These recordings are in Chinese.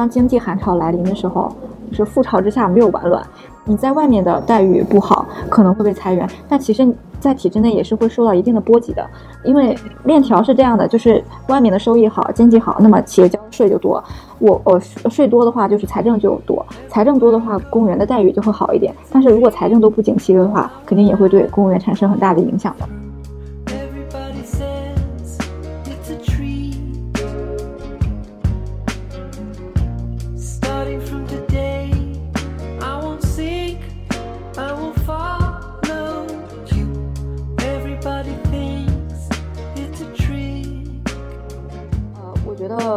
当经济寒潮来临的时候，是覆巢之下没有完卵。你在外面的待遇不好，可能会被裁员，但其实，在体制内也是会受到一定的波及的。因为链条是这样的，就是外面的收益好，经济好，那么企业交税就多。我我税多的话，就是财政就多，财政多的话，公务员的待遇就会好一点。但是如果财政都不景气的话，肯定也会对公务员产生很大的影响的。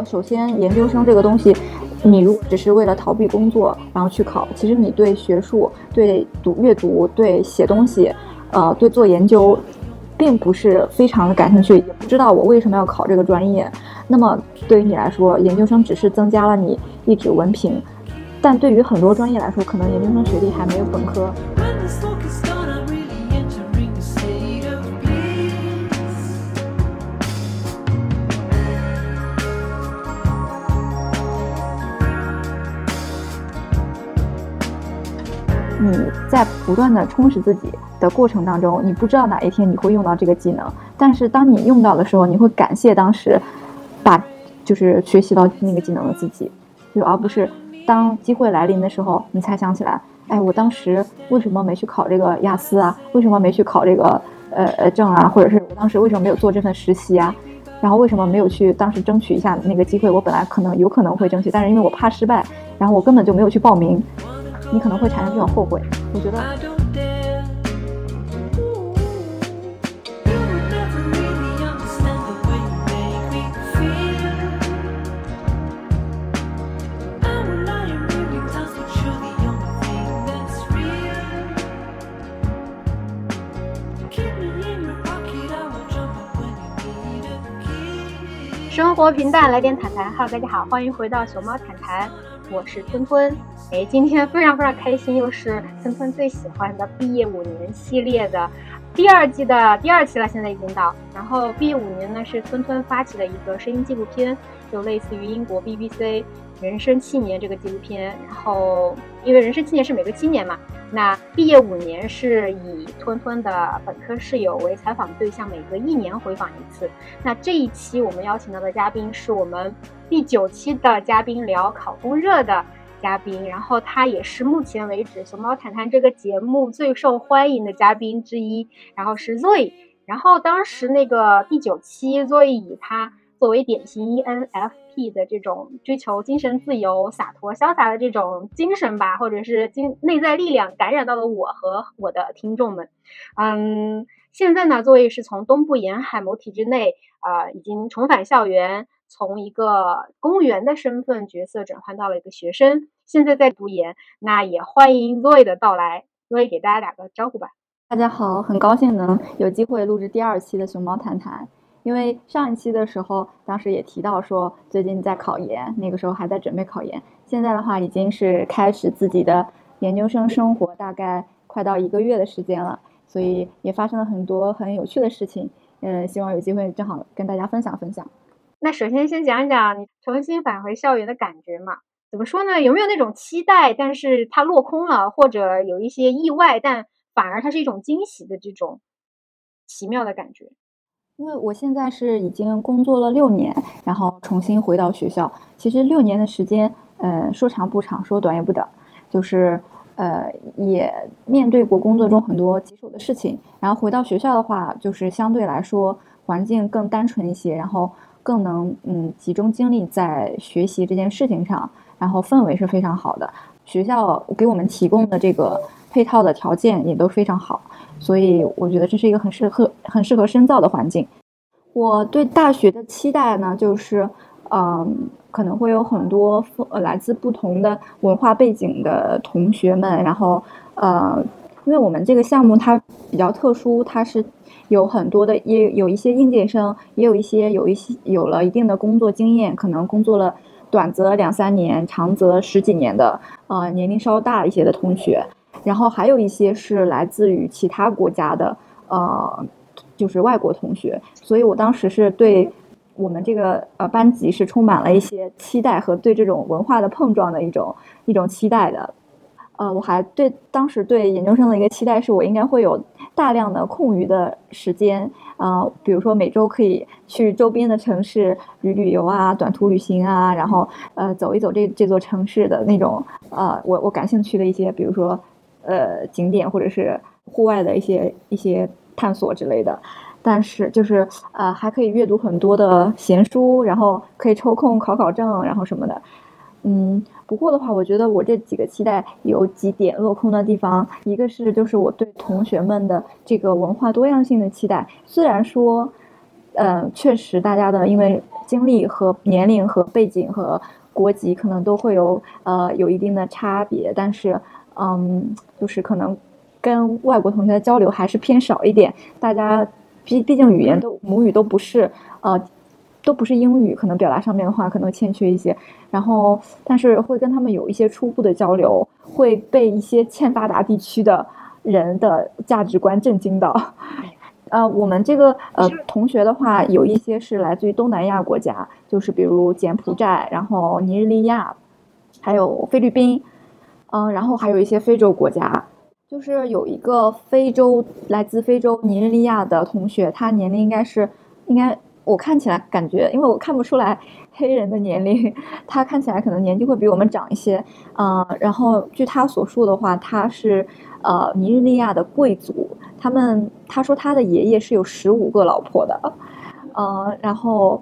首先，研究生这个东西，你如果只是为了逃避工作，然后去考，其实你对学术、对读阅读、对写东西，呃，对做研究，并不是非常的感兴趣，也不知道我为什么要考这个专业。那么对于你来说，研究生只是增加了你一纸文凭，但对于很多专业来说，可能研究生学历还没有本科。你在不断的充实自己的过程当中，你不知道哪一天你会用到这个技能，但是当你用到的时候，你会感谢当时把就是学习到那个技能的自己，就而不是当机会来临的时候，你才想起来，哎，我当时为什么没去考这个雅思啊？为什么没去考这个呃呃证啊？或者是我当时为什么没有做这份实习啊？然后为什么没有去当时争取一下那个机会？我本来可能有可能会争取，但是因为我怕失败，然后我根本就没有去报名。你可能会产生这种后悔，我觉得。生活平淡，来点谈谈。Hello，大家好，欢迎回到熊猫谈谈，我是吞吞。哎，今天非常非常开心，又是吞吞最喜欢的毕业五年系列的第二季的第二期了，现在已经到。然后毕业五年呢是吞吞发起的一个声音纪录片，就类似于英国 BBC《人生七年》这个纪录片。然后因为人生七年是每个七年嘛，那毕业五年是以吞吞的本科室友为采访对象，每隔一年回访一次。那这一期我们邀请到的嘉宾是我们第九期的嘉宾，聊考公热的。嘉宾，然后他也是目前为止《熊猫谈谈》这个节目最受欢迎的嘉宾之一，然后是 Zoe，然后当时那个第九期，Zoe 以他作为典型 ENFP 的这种追求精神自由、洒脱潇洒的这种精神吧，或者是精内在力量，感染到了我和我的听众们。嗯，现在呢作为是从东部沿海某体制内，呃，已经重返校园。从一个公务员的身份角色转换到了一个学生，现在在读研。那也欢迎 Zoe 的到来，Zoe 给大家打个招呼吧。大家好，很高兴能有机会录制第二期的熊猫谈谈。因为上一期的时候，当时也提到说最近在考研，那个时候还在准备考研。现在的话，已经是开始自己的研究生生活，大概快到一个月的时间了，所以也发生了很多很有趣的事情。嗯，希望有机会正好跟大家分享分享。那首先先讲一讲你重新返回校园的感觉嘛？怎么说呢？有没有那种期待，但是它落空了，或者有一些意外，但反而它是一种惊喜的这种奇妙的感觉？因为我现在是已经工作了六年，然后重新回到学校。其实六年的时间，呃，说长不长，说短也不短，就是呃，也面对过工作中很多棘手的事情。然后回到学校的话，就是相对来说环境更单纯一些，然后。更能嗯集中精力在学习这件事情上，然后氛围是非常好的。学校给我们提供的这个配套的条件也都非常好，所以我觉得这是一个很适合很适合深造的环境。我对大学的期待呢，就是嗯可能会有很多呃来自不同的文化背景的同学们，然后呃因为我们这个项目它比较特殊，它是。有很多的，也有一些应届生，也有一些有一些有了一定的工作经验，可能工作了短则两三年，长则十几年的，呃，年龄稍大一些的同学，然后还有一些是来自于其他国家的，呃，就是外国同学。所以我当时是对我们这个呃班级是充满了一些期待和对这种文化的碰撞的一种一种期待的。呃，我还对当时对研究生的一个期待是我应该会有大量的空余的时间，呃，比如说每周可以去周边的城市旅旅游啊，短途旅行啊，然后呃走一走这这座城市的那种呃我我感兴趣的一些，比如说呃景点或者是户外的一些一些探索之类的。但是就是呃还可以阅读很多的闲书，然后可以抽空考考证，然后什么的。嗯，不过的话，我觉得我这几个期待有几点落空的地方。一个是就是我对同学们的这个文化多样性的期待，虽然说，嗯，确实大家的因为经历和年龄和背景和国籍可能都会有呃有一定的差别，但是嗯，就是可能跟外国同学的交流还是偏少一点。大家毕毕竟语言都母语都不是呃。都不是英语，可能表达上面的话可能欠缺一些，然后但是会跟他们有一些初步的交流，会被一些欠发达地区的人的价值观震惊到。呃，我们这个呃同学的话，有一些是来自于东南亚国家，就是比如柬埔寨，然后尼日利亚，还有菲律宾，嗯，然后还有一些非洲国家，就是有一个非洲来自非洲尼日利亚的同学，他年龄应该是应该。我看起来感觉，因为我看不出来黑人的年龄，他看起来可能年纪会比我们长一些，嗯，然后据他所述的话，他是呃尼日利亚的贵族，他们他说他的爷爷是有十五个老婆的，嗯，然后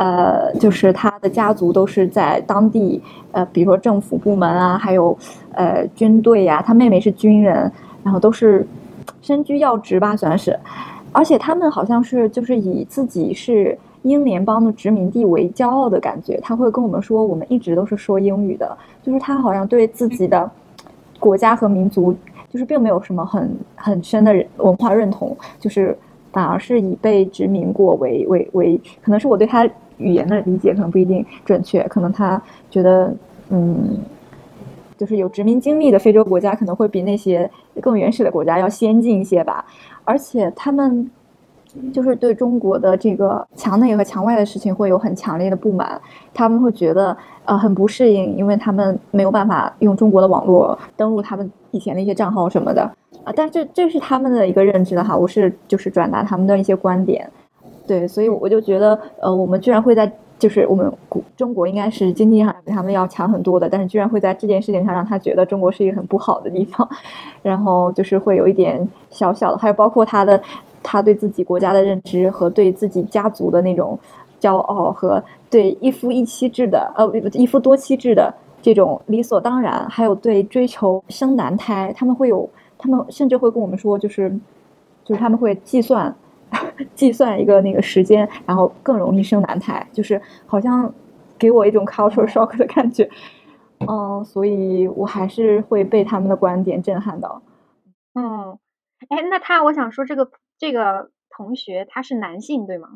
呃就是他的家族都是在当地，呃比如说政府部门啊，还有呃军队呀，他妹妹是军人，然后都是身居要职吧，算是。而且他们好像是就是以自己是英联邦的殖民地为骄傲的感觉，他会跟我们说，我们一直都是说英语的，就是他好像对自己的国家和民族就是并没有什么很很深的文化认同，就是反而是以被殖民过为为为，可能是我对他语言的理解可能不一定准确，可能他觉得嗯，就是有殖民经历的非洲国家可能会比那些更原始的国家要先进一些吧。而且他们就是对中国的这个墙内和墙外的事情会有很强烈的不满，他们会觉得呃很不适应，因为他们没有办法用中国的网络登录他们以前的一些账号什么的啊。但这这是他们的一个认知的哈，我是就是转达他们的一些观点，对，所以我就觉得呃我们居然会在。就是我们中国应该是经济上比他们要强很多的，但是居然会在这件事情上让他觉得中国是一个很不好的地方，然后就是会有一点小小的，还有包括他的他对自己国家的认知和对自己家族的那种骄傲和对一夫一妻制的呃一夫多妻制的这种理所当然，还有对追求生男胎，他们会有他们甚至会跟我们说，就是就是他们会计算。计算一个那个时间，然后更容易生男胎，就是好像给我一种 cultural shock 的感觉，嗯，所以我还是会被他们的观点震撼到。嗯，哎，那他，我想说这个这个同学他是男性对吗？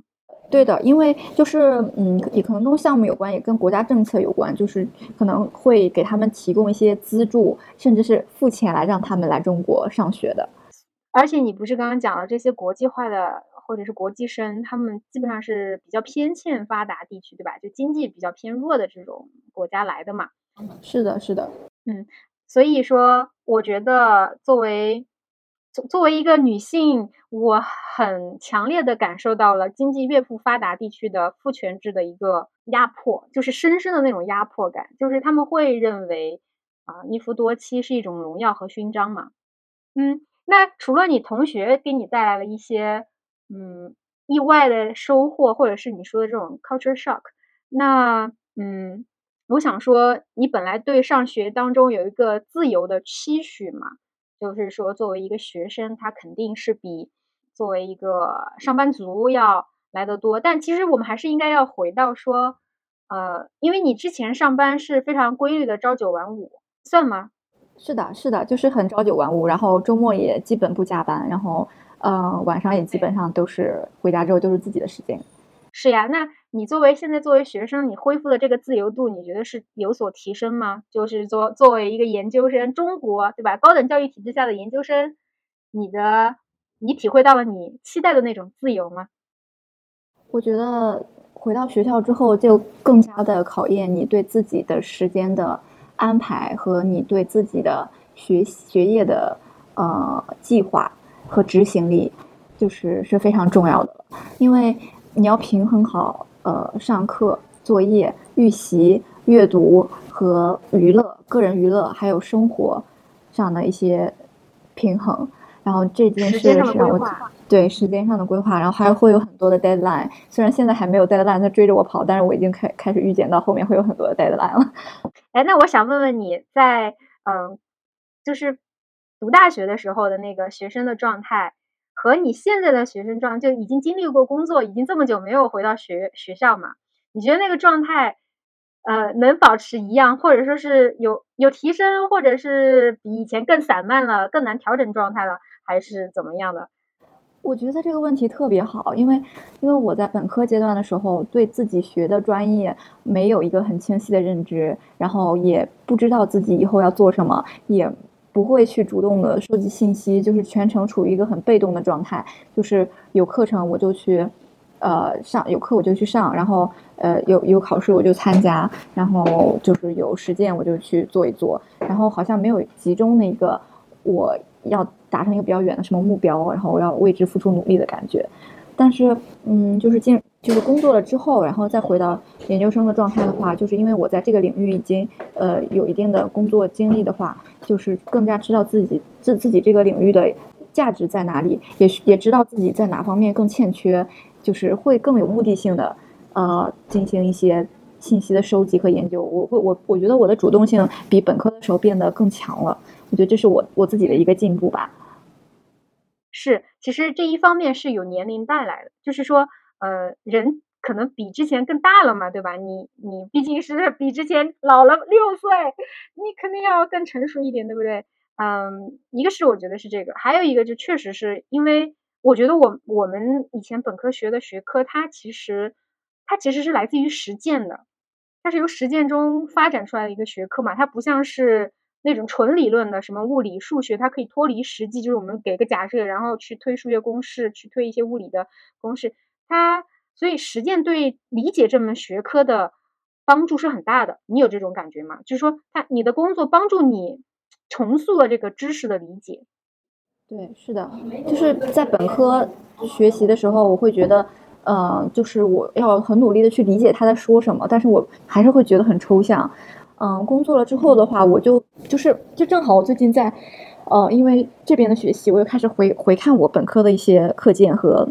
对的，因为就是嗯，也可能跟项目有关，也跟国家政策有关，就是可能会给他们提供一些资助，甚至是付钱来让他们来中国上学的。而且你不是刚刚讲了这些国际化的或者是国际生，他们基本上是比较偏欠发达地区，对吧？就经济比较偏弱的这种国家来的嘛。是的，是的，嗯，所以说，我觉得作为作作为一个女性，我很强烈的感受到了经济越不发达地区的父权制的一个压迫，就是深深的那种压迫感，就是他们会认为啊，一夫多妻是一种荣耀和勋章嘛，嗯。那除了你同学给你带来了一些嗯意外的收获，或者是你说的这种 culture shock，那嗯，我想说，你本来对上学当中有一个自由的期许嘛，就是说作为一个学生，他肯定是比作为一个上班族要来得多。但其实我们还是应该要回到说，呃，因为你之前上班是非常规律的朝九晚五，算吗？是的，是的，就是很朝九晚五，然后周末也基本不加班，然后，嗯，晚上也基本上都是回家之后都是自己的时间。是呀，那你作为现在作为学生，你恢复的这个自由度，你觉得是有所提升吗？就是作作为一个研究生，中国对吧？高等教育体制下的研究生，你的你体会到了你期待的那种自由吗？我觉得。回到学校之后，就更加的考验你对自己的时间的安排和你对自己的学学业的呃计划和执行力，就是是非常重要的。因为你要平衡好呃上课、作业、预习、阅读和娱乐、个人娱乐还有生活上的一些平衡。然后这件事是让我。对时间上的规划，然后还会有很多的 deadline。虽然现在还没有 deadline 在追着我跑，但是我已经开开始预见到后面会有很多的 deadline 了。哎，那我想问问你在嗯，就是读大学的时候的那个学生的状态，和你现在的学生状，就已经经历过工作，已经这么久没有回到学学校嘛？你觉得那个状态，呃，能保持一样，或者说是有有提升，或者是比以前更散漫了，更难调整状态了，还是怎么样的？我觉得这个问题特别好，因为因为我在本科阶段的时候，对自己学的专业没有一个很清晰的认知，然后也不知道自己以后要做什么，也不会去主动的收集信息，就是全程处于一个很被动的状态，就是有课程我就去，呃上有课我就去上，然后呃有有考试我就参加，然后就是有实践我就去做一做，然后好像没有集中那个我要。达成一个比较远的什么目标，然后我要为之付出努力的感觉。但是，嗯，就是进就是工作了之后，然后再回到研究生的状态的话，就是因为我在这个领域已经呃有一定的工作经历的话，就是更加知道自己自自己这个领域的价值在哪里，也也知道自己在哪方面更欠缺，就是会更有目的性的呃进行一些信息的收集和研究。我会我我觉得我的主动性比本科的时候变得更强了。我觉得这是我我自己的一个进步吧。是，其实这一方面是有年龄带来的，就是说，呃，人可能比之前更大了嘛，对吧？你你毕竟是比之前老了六岁，你肯定要更成熟一点，对不对？嗯，一个是我觉得是这个，还有一个就确实是因为我觉得我我们以前本科学的学科，它其实它其实是来自于实践的，它是由实践中发展出来的一个学科嘛，它不像是。那种纯理论的什么物理、数学，它可以脱离实际，就是我们给个假设，然后去推数学公式，去推一些物理的公式。它所以实践对理解这门学科的帮助是很大的。你有这种感觉吗？就是说，它你的工作帮助你重塑了这个知识的理解。对，是的，就是在本科学习的时候，我会觉得，呃，就是我要很努力的去理解他在说什么，但是我还是会觉得很抽象。嗯，工作了之后的话，我就就是就正好我最近在，呃，因为这边的学习，我又开始回回看我本科的一些课件和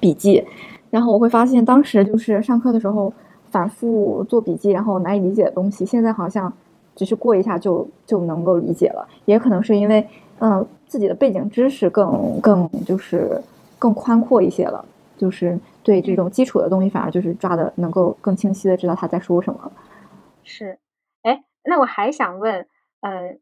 笔记，然后我会发现当时就是上课的时候反复做笔记，然后难以理解的东西，现在好像只是过一下就就能够理解了。也可能是因为嗯自己的背景知识更更就是更宽阔一些了，就是对这种基础的东西反而就是抓的能够更清晰的知道他在说什么。是。那我还想问，呃，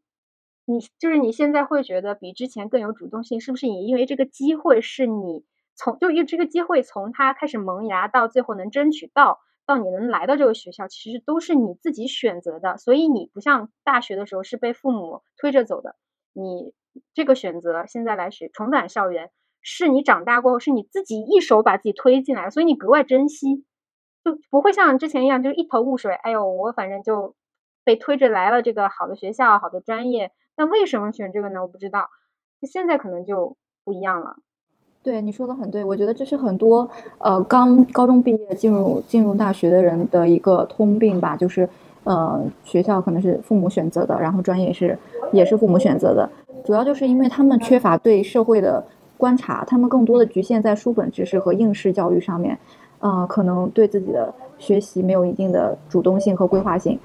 你就是你现在会觉得比之前更有主动性，是不是也因为这个机会是你从就因为这个机会从它开始萌芽到最后能争取到，到你能来到这个学校，其实都是你自己选择的，所以你不像大学的时候是被父母推着走的，你这个选择现在来学重返校园，是你长大过后是你自己一手把自己推进来，所以你格外珍惜，就不会像之前一样就是一头雾水，哎呦，我反正就。被推着来了这个好的学校、好的专业，那为什么选这个呢？我不知道。现在可能就不一样了。对你说的很对，我觉得这是很多呃刚高中毕业进入进入大学的人的一个通病吧，就是呃学校可能是父母选择的，然后专业是也是父母选择的，主要就是因为他们缺乏对社会的观察，他们更多的局限在书本知识和应试教育上面，呃，可能对自己的学习没有一定的主动性和规划性。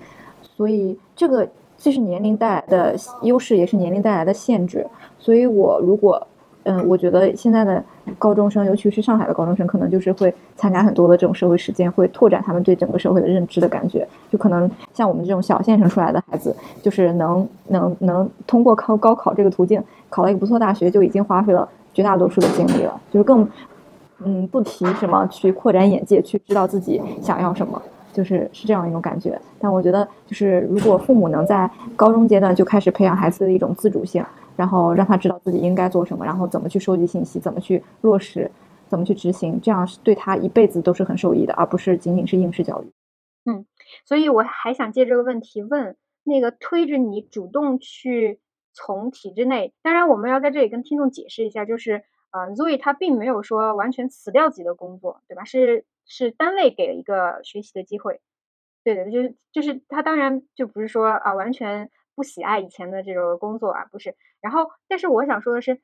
所以这个既是年龄带来的优势，也是年龄带来的限制。所以我如果，嗯，我觉得现在的高中生，尤其是上海的高中生，可能就是会参加很多的这种社会实践，会拓展他们对整个社会的认知的感觉。就可能像我们这种小县城出来的孩子，就是能能能通过考高考这个途径考到一个不错大学，就已经花费了绝大多数的精力了。就是更，嗯，不提什么去扩展眼界，去知道自己想要什么。就是是这样一种感觉，但我觉得就是如果父母能在高中阶段就开始培养孩子的一种自主性，然后让他知道自己应该做什么，然后怎么去收集信息，怎么去落实怎么去执行，这样是对他一辈子都是很受益的，而不是仅仅是应试教育。嗯，所以我还想借这个问题问那个推着你主动去从体制内，当然我们要在这里跟听众解释一下，就是呃，Zoe 他并没有说完全辞掉自己的工作，对吧？是是单位给了一个学习的机会，对的，就是就是他当然就不是说啊完全不喜爱以前的这种工作啊，不是。然后，但是我想说的是。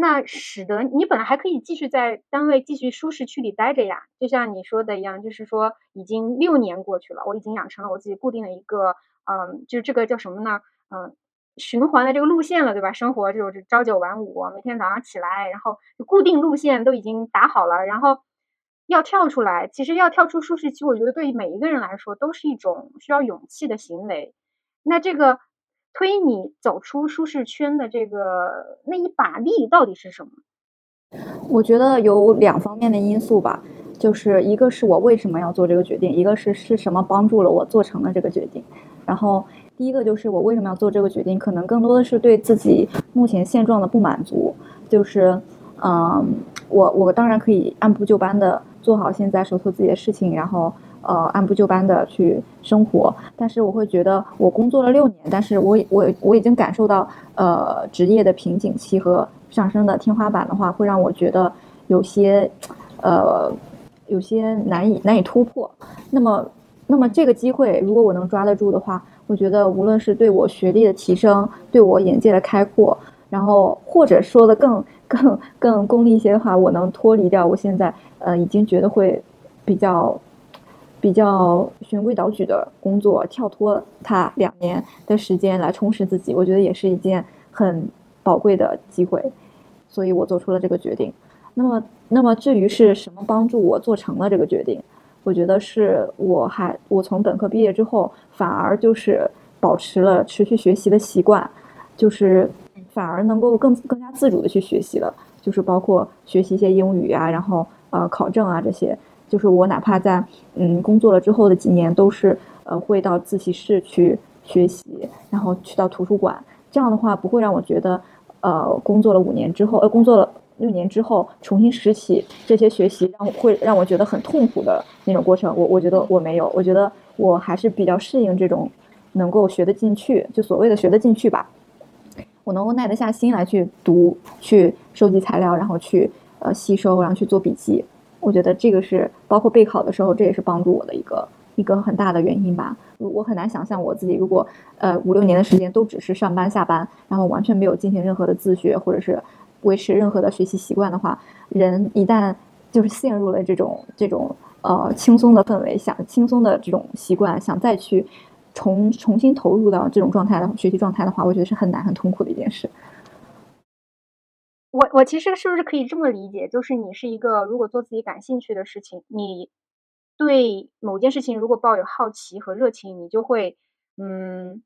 那使得你本来还可以继续在单位继续舒适区里待着呀，就像你说的一样，就是说已经六年过去了，我已经养成了我自己固定的一个，嗯，就是这个叫什么呢？嗯，循环的这个路线了，对吧？生活就是朝九晚五，每天早上起来，然后固定路线都已经打好了，然后要跳出来，其实要跳出舒适区，我觉得对于每一个人来说都是一种需要勇气的行为。那这个。推你走出舒适圈的这个那一把力到底是什么？我觉得有两方面的因素吧，就是一个是我为什么要做这个决定，一个是是什么帮助了我做成了这个决定。然后第一个就是我为什么要做这个决定，可能更多的是对自己目前现状的不满足，就是嗯，我我当然可以按部就班的做好现在手头自己的事情，然后。呃，按部就班的去生活，但是我会觉得我工作了六年，但是我我我已经感受到，呃，职业的瓶颈期和上升的天花板的话，会让我觉得有些，呃，有些难以难以突破。那么，那么这个机会，如果我能抓得住的话，我觉得无论是对我学历的提升，对我眼界的开阔，然后或者说的更更更功利一些的话，我能脱离掉我现在呃已经觉得会比较。比较循规蹈矩的工作，跳脱它两年的时间来充实自己，我觉得也是一件很宝贵的机会，所以我做出了这个决定。那么，那么至于是什么帮助我做成了这个决定，我觉得是我还我从本科毕业之后，反而就是保持了持续学习的习惯，就是反而能够更更加自主的去学习了，就是包括学习一些英语啊，然后呃考证啊这些。就是我哪怕在嗯工作了之后的几年，都是呃会到自习室去学习，然后去到图书馆。这样的话不会让我觉得，呃工作了五年之后，呃工作了六年之后重新拾起这些学习，让会让我觉得很痛苦的那种过程。我我觉得我没有，我觉得我还是比较适应这种能够学得进去，就所谓的学得进去吧。我能够耐得下心来去读、去收集材料，然后去呃吸收，然后去做笔记。我觉得这个是包括备考的时候，这也是帮助我的一个一个很大的原因吧。我很难想象我自己如果呃五六年的时间都只是上班下班，然后完全没有进行任何的自学或者是维持任何的学习习惯的话，人一旦就是陷入了这种这种呃轻松的氛围，想轻松的这种习惯，想再去重重新投入到这种状态的学习状态的话，我觉得是很难很痛苦的一件事。我我其实是不是可以这么理解？就是你是一个如果做自己感兴趣的事情，你对某件事情如果抱有好奇和热情，你就会嗯，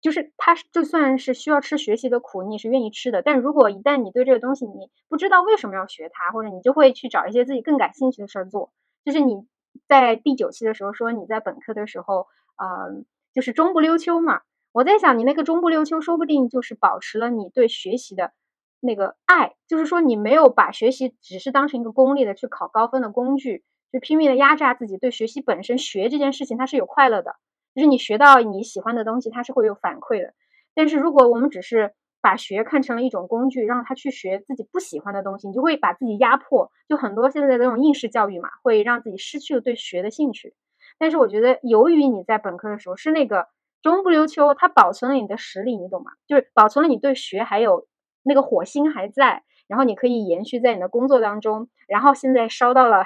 就是他就算是需要吃学习的苦，你也是愿意吃的。但如果一旦你对这个东西你不知道为什么要学它，或者你就会去找一些自己更感兴趣的事儿做。就是你在第九期的时候说你在本科的时候，嗯，就是中不溜秋嘛。我在想你那个中不溜秋，说不定就是保持了你对学习的。那个爱，就是说你没有把学习只是当成一个功利的去考高分的工具，就拼命的压榨自己。对学习本身学这件事情，它是有快乐的，就是你学到你喜欢的东西，它是会有反馈的。但是如果我们只是把学看成了一种工具，让他去学自己不喜欢的东西，你就会把自己压迫。就很多现在的这种应试教育嘛，会让自己失去了对学的兴趣。但是我觉得，由于你在本科的时候是那个中不溜秋，它保存了你的实力，你懂吗？就是保存了你对学还有。那个火星还在，然后你可以延续在你的工作当中，然后现在烧到了，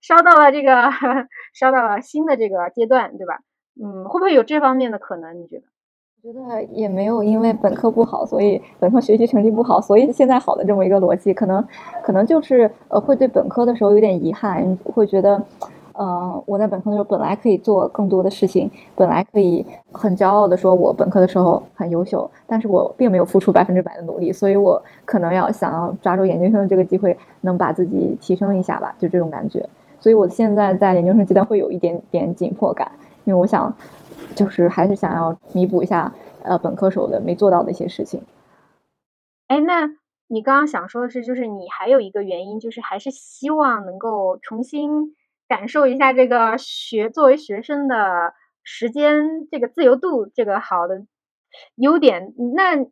烧到了这个，烧到了新的这个阶段，对吧？嗯，会不会有这方面的可能？你觉得？我觉得也没有，因为本科不好，所以本科学习成绩不好，所以现在好的这么一个逻辑，可能，可能就是呃，会对本科的时候有点遗憾，会觉得。嗯，我在本科的时候本来可以做更多的事情，本来可以很骄傲的说，我本科的时候很优秀，但是我并没有付出百分之百的努力，所以我可能要想要抓住研究生的这个机会，能把自己提升一下吧，就这种感觉。所以我现在在研究生阶段会有一点点紧迫感，因为我想，就是还是想要弥补一下呃本科时候的没做到的一些事情。哎，那你刚刚想说的是，就是你还有一个原因，就是还是希望能够重新感受一下这个学作为学生的时间这个自由度这个好的优点。那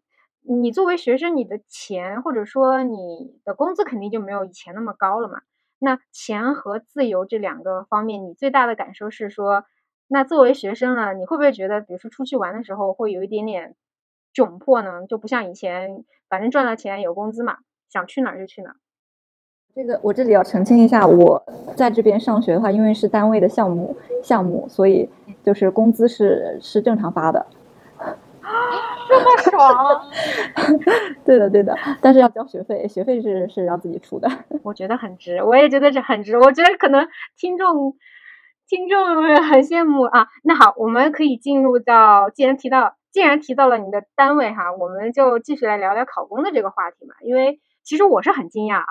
你作为学生，你的钱或者说你的工资肯定就没有以前那么高了嘛？那钱和自由这两个方面，你最大的感受是说，那作为学生呢，你会不会觉得，比如说出去玩的时候会有一点点？窘迫呢，就不像以前，反正赚了钱有工资嘛，想去哪儿就去哪儿。这个我这里要澄清一下，我在这边上学的话，因为是单位的项目项目，所以就是工资是是正常发的。这么爽？对的对的，但是要交学费，学费是是要自己出的。我觉得很值，我也觉得这很值。我觉得可能听众听众们很羡慕啊。那好，我们可以进入到，既然提到。既然提到了你的单位哈，我们就继续来聊聊考公的这个话题嘛。因为其实我是很惊讶啊，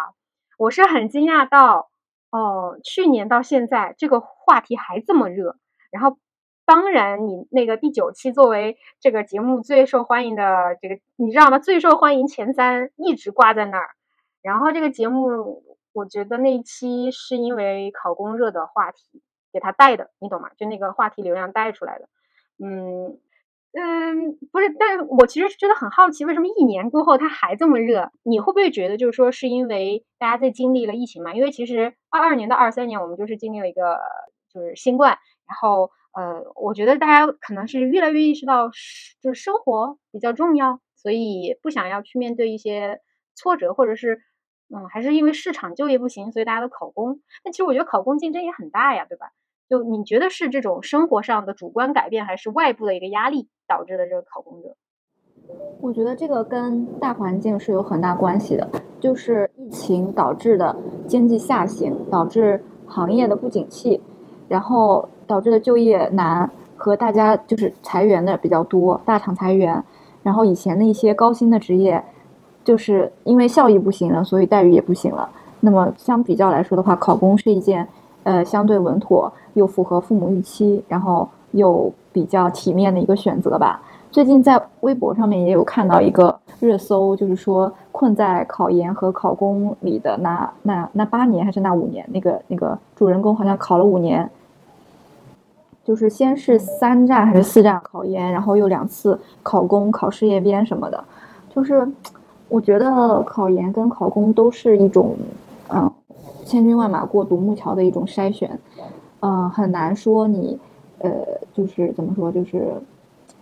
我是很惊讶到哦，去年到现在这个话题还这么热。然后，当然你那个第九期作为这个节目最受欢迎的这个，你知道吗？最受欢迎前三一直挂在那儿。然后这个节目，我觉得那一期是因为考公热的话题给他带的，你懂吗？就那个话题流量带出来的，嗯。嗯，不是，但我其实觉得很好奇，为什么一年过后它还这么热？你会不会觉得就是说是因为大家在经历了疫情嘛？因为其实二二年到二三年我们就是经历了一个就是新冠，然后呃，我觉得大家可能是越来越意识到就是生活比较重要，所以不想要去面对一些挫折，或者是嗯，还是因为市场就业不行，所以大家都考公。那其实我觉得考公竞争也很大呀，对吧？就你觉得是这种生活上的主观改变，还是外部的一个压力导致的这个考公热？我觉得这个跟大环境是有很大关系的，就是疫情导致的经济下行，导致行业的不景气，然后导致的就业难和大家就是裁员的比较多，大厂裁员，然后以前的一些高薪的职业，就是因为效益不行了，所以待遇也不行了。那么相比较来说的话，考公是一件。呃，相对稳妥又符合父母预期，然后又比较体面的一个选择吧。最近在微博上面也有看到一个热搜，就是说困在考研和考公里的那那那八年还是那五年，那个那个主人公好像考了五年，就是先是三站还是四站考研，然后又两次考公、考事业编什么的。就是我觉得考研跟考公都是一种，嗯。千军万马过独木桥的一种筛选，嗯，很难说你，呃，就是怎么说，就是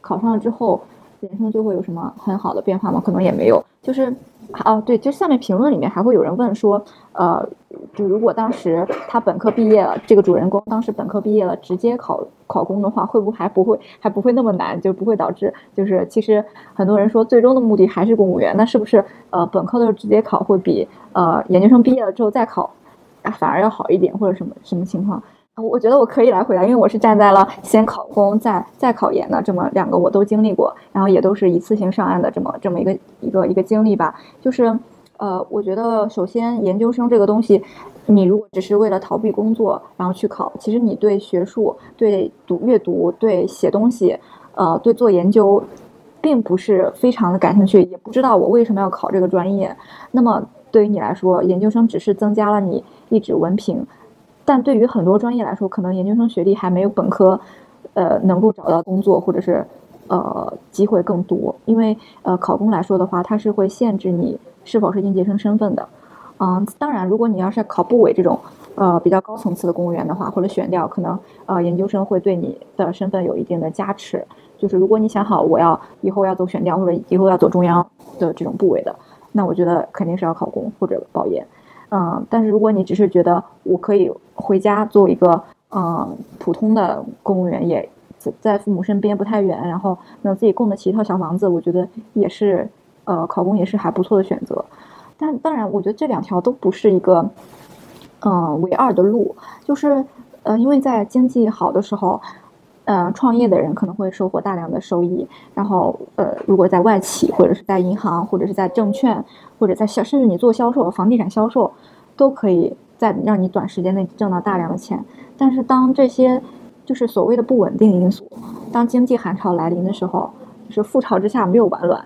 考上了之后，人生就会有什么很好的变化吗？可能也没有。就是，啊，对，就下面评论里面还会有人问说，呃，就如果当时他本科毕业了，这个主人公当时本科毕业了，直接考考公的话，会不会还不会还不会那么难？就不会导致就是其实很多人说最终的目的还是公务员，那是不是呃本科的时候直接考会比呃研究生毕业了之后再考？反而要好一点，或者什么什么情况？我觉得我可以来回答，因为我是站在了先考公再再考研的这么两个我都经历过，然后也都是一次性上岸的这么这么一个一个一个经历吧。就是，呃，我觉得首先研究生这个东西，你如果只是为了逃避工作然后去考，其实你对学术、对读阅读、对写东西，呃，对做研究，并不是非常的感兴趣，也不知道我为什么要考这个专业。那么对于你来说，研究生只是增加了你。一纸文凭，但对于很多专业来说，可能研究生学历还没有本科，呃，能够找到工作或者是，呃，机会更多。因为呃，考公来说的话，它是会限制你是否是应届生身份的。嗯，当然，如果你要是考部委这种，呃，比较高层次的公务员的话，或者选调，可能呃，研究生会对你的身份有一定的加持。就是如果你想好我要以后要走选调或者以后要走中央的这种部委的，那我觉得肯定是要考公或者保研。嗯，但是如果你只是觉得我可以回家做一个嗯普通的公务员，也在父母身边不太远，然后能自己供得起一套小房子，我觉得也是呃考公也是还不错的选择。但当然，我觉得这两条都不是一个嗯唯二的路，就是呃因为在经济好的时候。嗯，创业的人可能会收获大量的收益。然后，呃，如果在外企或者是在银行或者是在证券或者在销，甚至你做销售、房地产销售，都可以在让你短时间内挣到大量的钱。但是，当这些就是所谓的不稳定因素，当经济寒潮来临的时候，就是覆巢之下没有完卵。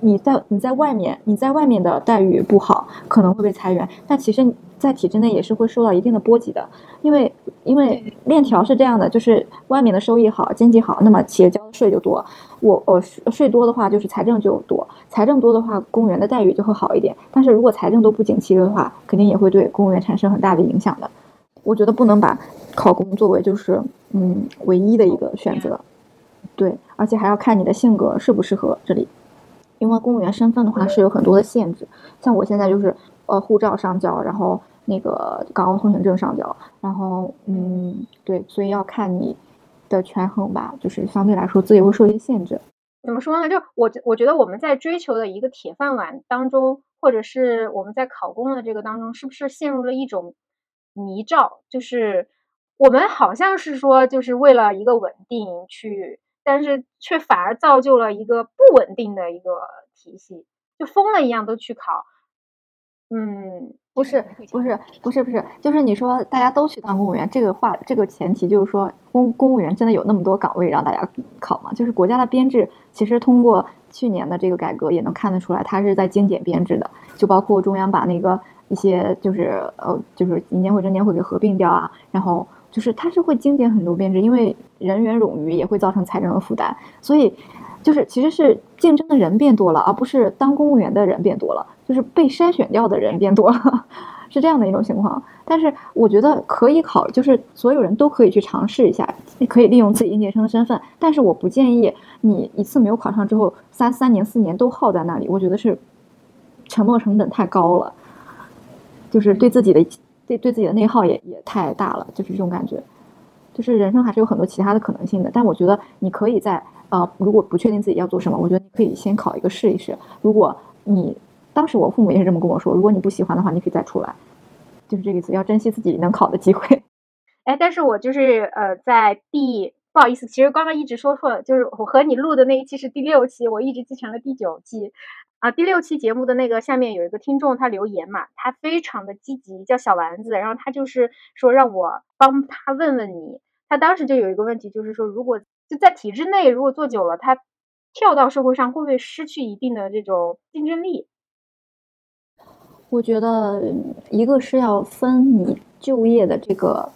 你在你在外面你在外面的待遇不好，可能会被裁员，但其实，在体制内也是会受到一定的波及的，因为因为链条是这样的，就是外面的收益好，经济好，那么企业交的税就多，我我税多的话，就是财政就多，财政多的话，公务员的待遇就会好一点，但是如果财政都不景气的话，肯定也会对公务员产生很大的影响的。我觉得不能把考公作为就是嗯唯一的一个选择，对，而且还要看你的性格适不适合这里。因为公务员身份的话是有很多的限制，像我现在就是呃护照上交，然后那个港澳通行证上交，然后嗯对，所以要看你的权衡吧，就是相对来说自己会受一些限制。怎么说呢？就我我觉得我们在追求的一个铁饭碗当中，或者是我们在考公的这个当中，是不是陷入了一种泥沼？就是我们好像是说就是为了一个稳定去。但是却反而造就了一个不稳定的一个体系，就疯了一样都去考。嗯，不是，不是，不是，不是，就是你说大家都去当公务员，这个话，这个前提就是说公公务员真的有那么多岗位让大家考吗？就是国家的编制，其实通过去年的这个改革也能看得出来，它是在精简编制的，就包括中央把那个一些就是呃就是银监会、证监会给合并掉啊，然后。就是它是会精简很多编制，因为人员冗余也会造成财政的负担，所以就是其实是竞争的人变多了，而不是当公务员的人变多了，就是被筛选掉的人变多了，是这样的一种情况。但是我觉得可以考，就是所有人都可以去尝试一下，可以利用自己应届生的身份，但是我不建议你一次没有考上之后三三年四年都耗在那里，我觉得是沉没成本太高了，就是对自己的。对对自己的内耗也也太大了，就是这种感觉，就是人生还是有很多其他的可能性的。但我觉得你可以在呃，如果不确定自己要做什么，我觉得你可以先考一个试一试。如果你当时我父母也是这么跟我说，如果你不喜欢的话，你可以再出来，就是这个意思，要珍惜自己能考的机会。哎，但是我就是呃，在第不好意思，其实刚刚一直说错了，就是我和你录的那一期是第六期，我一直记成了第九期。啊，第六期节目的那个下面有一个听众，他留言嘛，他非常的积极，叫小丸子，然后他就是说让我帮他问问你，他当时就有一个问题，就是说如果就在体制内，如果做久了，他跳到社会上会不会失去一定的这种竞争力？我觉得一个是要分你就业的这个。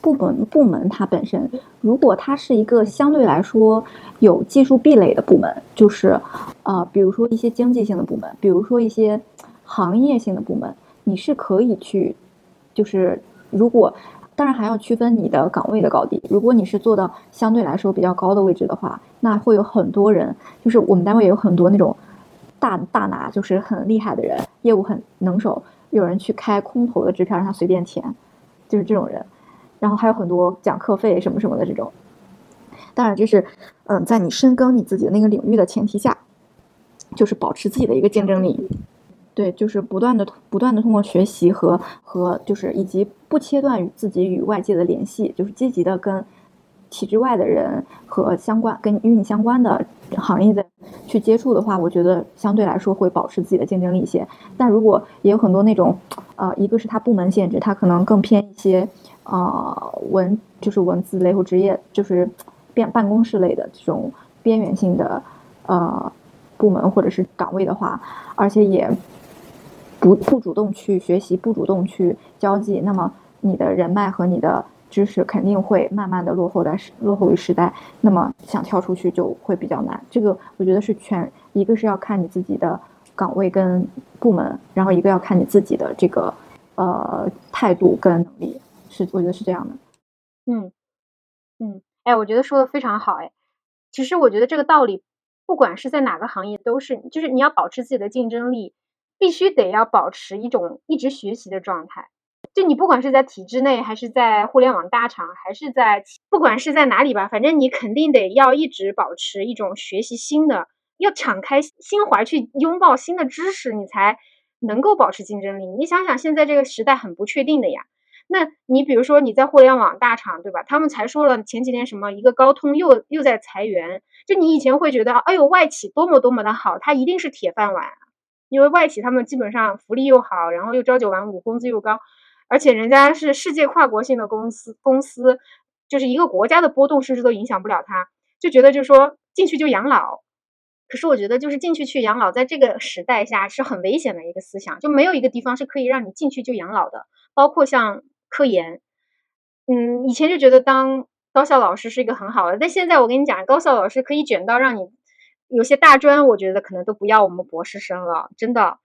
部门部门它本身，如果它是一个相对来说有技术壁垒的部门，就是，呃，比如说一些经济性的部门，比如说一些行业性的部门，你是可以去，就是如果，当然还要区分你的岗位的高低。如果你是做到相对来说比较高的位置的话，那会有很多人，就是我们单位也有很多那种大大拿，就是很厉害的人，业务很能手，有人去开空头的支票让他随便填，就是这种人。然后还有很多讲课费什么什么的这种，当然就是，嗯，在你深耕你自己的那个领域的前提下，就是保持自己的一个竞争力，对，就是不断的不断的通过学习和和就是以及不切断与自己与外界的联系，就是积极的跟体制外的人和相关跟与你相关的行业的去接触的话，我觉得相对来说会保持自己的竞争力一些。但如果也有很多那种，呃，一个是他部门限制，他可能更偏一些。啊，文就是文字类或职业，就是办办公室类的这种边缘性的呃部门或者是岗位的话，而且也不不主动去学习，不主动去交际，那么你的人脉和你的知识肯定会慢慢的落后在落后于时代，那么想跳出去就会比较难。这个我觉得是全一个是要看你自己的岗位跟部门，然后一个要看你自己的这个呃态度跟能力。是，我觉得是这样的。嗯嗯，哎，我觉得说的非常好。哎，其实我觉得这个道理，不管是在哪个行业，都是，就是你要保持自己的竞争力，必须得要保持一种一直学习的状态。就你不管是在体制内，还是在互联网大厂，还是在不管是在哪里吧，反正你肯定得要一直保持一种学习新的，要敞开心怀去拥抱新的知识，你才能够保持竞争力。你想想，现在这个时代很不确定的呀。那你比如说你在互联网大厂，对吧？他们才说了前几天什么一个高通又又在裁员，就你以前会觉得，哎呦外企多么多么的好，它一定是铁饭碗，因为外企他们基本上福利又好，然后又朝九晚五，工资又高，而且人家是世界跨国性的公司，公司就是一个国家的波动甚至都影响不了它，就觉得就说进去就养老。可是我觉得就是进去去养老，在这个时代下是很危险的一个思想，就没有一个地方是可以让你进去就养老的，包括像科研。嗯，以前就觉得当高校老师是一个很好的，但现在我跟你讲，高校老师可以卷到让你有些大专，我觉得可能都不要我们博士生了，真的。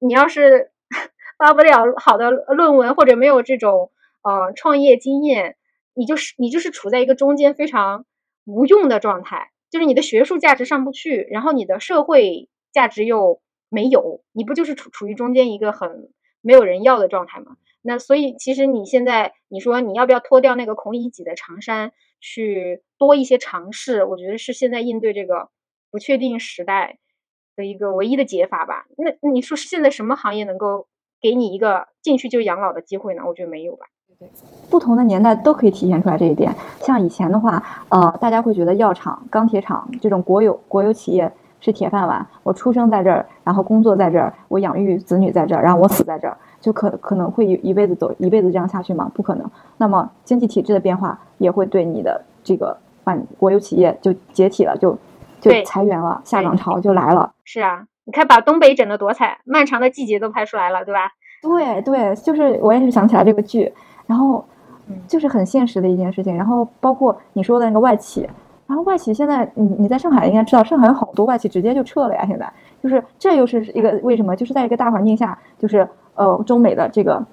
你要是 发不了好的论文，或者没有这种呃创业经验，你就是你就是处在一个中间非常无用的状态，就是你的学术价值上不去，然后你的社会价值又没有，你不就是处处于中间一个很没有人要的状态吗？那所以，其实你现在你说你要不要脱掉那个孔乙己的长衫，去多一些尝试？我觉得是现在应对这个不确定时代的一个唯一的解法吧。那你说现在什么行业能够给你一个进去就养老的机会呢？我觉得没有吧。对，不同的年代都可以体现出来这一点。像以前的话，呃，大家会觉得药厂、钢铁厂这种国有国有企业是铁饭碗，我出生在这儿，然后工作在这儿，我养育子女在这儿，然后我死在这儿。就可可能会一一辈子走一辈子这样下去吗？不可能。那么经济体制的变化也会对你的这个万国有企业就解体了，就就裁员了，下岗潮就来了。是啊，你看把东北整的多惨，漫长的季节都拍出来了，对吧？对对，就是我也是想起来这个剧，然后就是很现实的一件事情。然后包括你说的那个外企，然后外企现在你你在上海应该知道，上海有好多外企直接就撤了呀。现在就是这又是一个为什么？就是在一个大环境下，就是。呃，中美的这个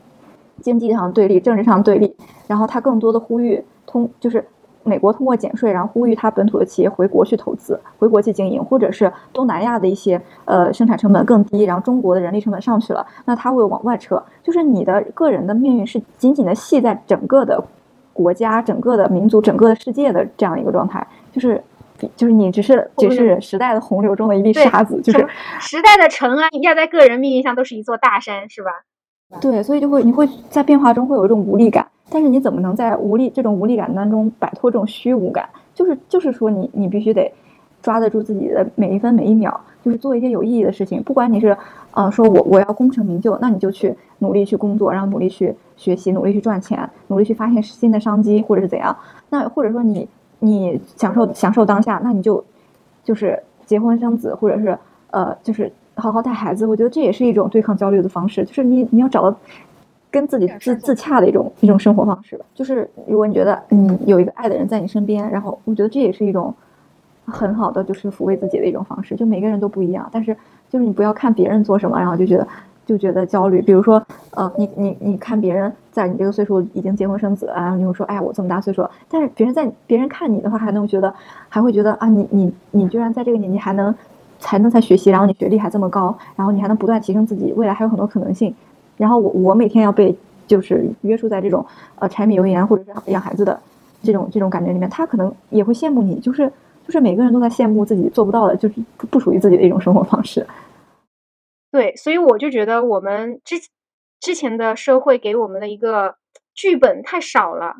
经济上对立，政治上对立，然后他更多的呼吁通，就是美国通过减税，然后呼吁他本土的企业回国去投资，回国去经营，或者是东南亚的一些呃生产成本更低，然后中国的人力成本上去了，那他会往外撤。就是你的个人的命运是紧紧的系在整个的国家、整个的民族、整个的世界的这样一个状态，就是就是你只是只是时代的洪流中的一粒沙子，就是时代的尘埃压在个人命运上都是一座大山，是吧？对，所以就会你会在变化中会有一种无力感，但是你怎么能在无力这种无力感当中摆脱这种虚无感？就是就是说你你必须得抓得住自己的每一分每一秒，就是做一些有意义的事情。不管你是呃说我我要功成名就，那你就去努力去工作，然后努力去学习，努力去赚钱，努力去发现新的商机，或者是怎样？那或者说你你享受享受当下，那你就就是结婚生子，或者是呃就是。好好带孩子，我觉得这也是一种对抗焦虑的方式。就是你你要找到跟自己自自洽的一种一种生活方式吧。就是如果你觉得嗯有一个爱的人在你身边，然后我觉得这也是一种很好的就是抚慰自己的一种方式。就每个人都不一样，但是就是你不要看别人做什么，然后就觉得就觉得焦虑。比如说呃你你你看别人在你这个岁数已经结婚生子啊，你会说哎我这么大岁数，但是别人在别人看你的话还能觉得还会觉得啊你你你居然在这个年纪还能。才能在学习，然后你学历还这么高，然后你还能不断提升自己，未来还有很多可能性。然后我我每天要被就是约束在这种呃柴米油盐或者是养孩子的这种这种感觉里面，他可能也会羡慕你，就是就是每个人都在羡慕自己做不到的，就是不属于自己的一种生活方式。对，所以我就觉得我们之之前的社会给我们的一个剧本太少了，